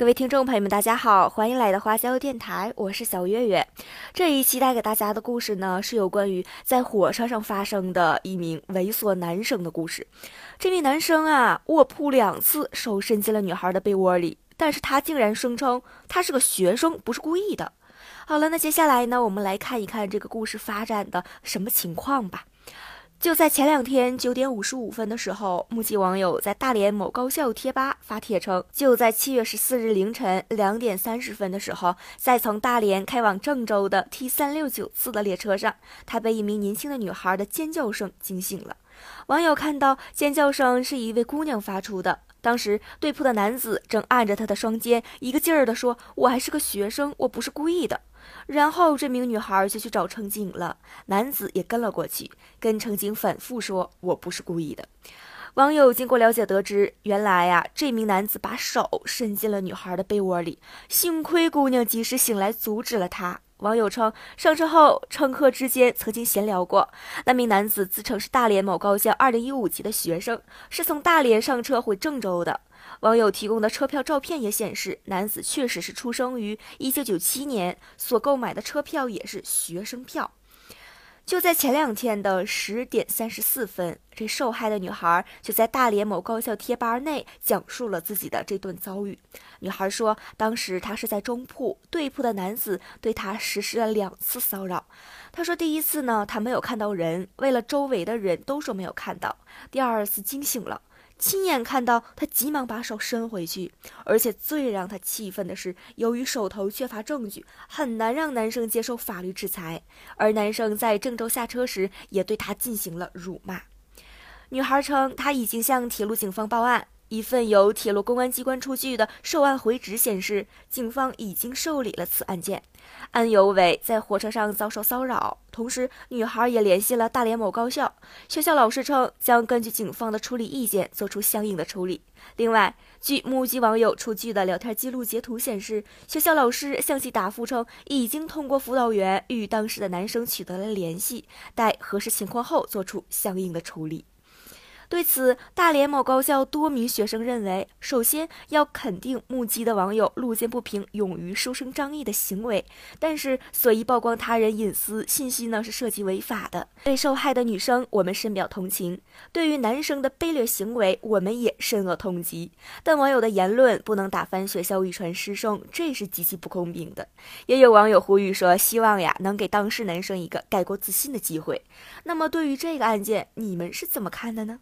各位听众朋友们，大家好，欢迎来到花椒电台，我是小月月。这一期带给大家的故事呢，是有关于在火车上发生的一名猥琐男生的故事。这名男生啊，卧铺两次，手伸进了女孩的被窝里，但是他竟然声称他是个学生，不是故意的。好了，那接下来呢，我们来看一看这个故事发展的什么情况吧。就在前两天九点五十五分的时候，目击网友在大连某高校贴吧发帖称，就在七月十四日凌晨两点三十分的时候，在从大连开往郑州的 T 三六九次的列车上，他被一名年轻的女孩的尖叫声惊醒了。网友看到尖叫声是一位姑娘发出的，当时对铺的男子正按着她的双肩，一个劲儿地说：“我还是个学生，我不是故意的。”然后这名女孩就去找乘警了，男子也跟了过去，跟乘警反复说：“我不是故意的。”网友经过了解得知，原来呀，这名男子把手伸进了女孩的被窝里，幸亏姑娘及时醒来阻止了他。网友称，上车后乘客之间曾经闲聊过，那名男子自称是大连某高校2015级的学生，是从大连上车回郑州的。网友提供的车票照片也显示，男子确实是出生于1997年，所购买的车票也是学生票。就在前两天的十点三十四分，这受害的女孩就在大连某高校贴吧内讲述了自己的这段遭遇。女孩说，当时她是在中铺，对铺的男子对她实施了两次骚扰。她说，第一次呢，她没有看到人，为了周围的人都说没有看到。第二次惊醒了。亲眼看到他急忙把手伸回去，而且最让他气愤的是，由于手头缺乏证据，很难让男生接受法律制裁。而男生在郑州下车时，也对他进行了辱骂。女孩称，她已经向铁路警方报案。一份由铁路公安机关出具的受案回执显示，警方已经受理了此案件。案由为在火车上遭受骚扰，同时女孩也联系了大连某高校，学校老师称将根据警方的处理意见做出相应的处理。另外，据目击网友出具的聊天记录截图显示，学校老师向其答复称，已经通过辅导员与当时的男生取得了联系，待核实情况后做出相应的处理。对此，大连某高校多名学生认为，首先要肯定目击的网友路见不平、勇于书声张毅的行为，但是随意曝光他人隐私信息呢是涉及违法的。对受害的女生，我们深表同情；对于男生的卑劣行为，我们也深恶痛疾。但网友的言论不能打翻学校一传师生，这是极其不公平的。也有网友呼吁说，希望呀能给当事男生一个改过自新的机会。那么，对于这个案件，你们是怎么看的呢？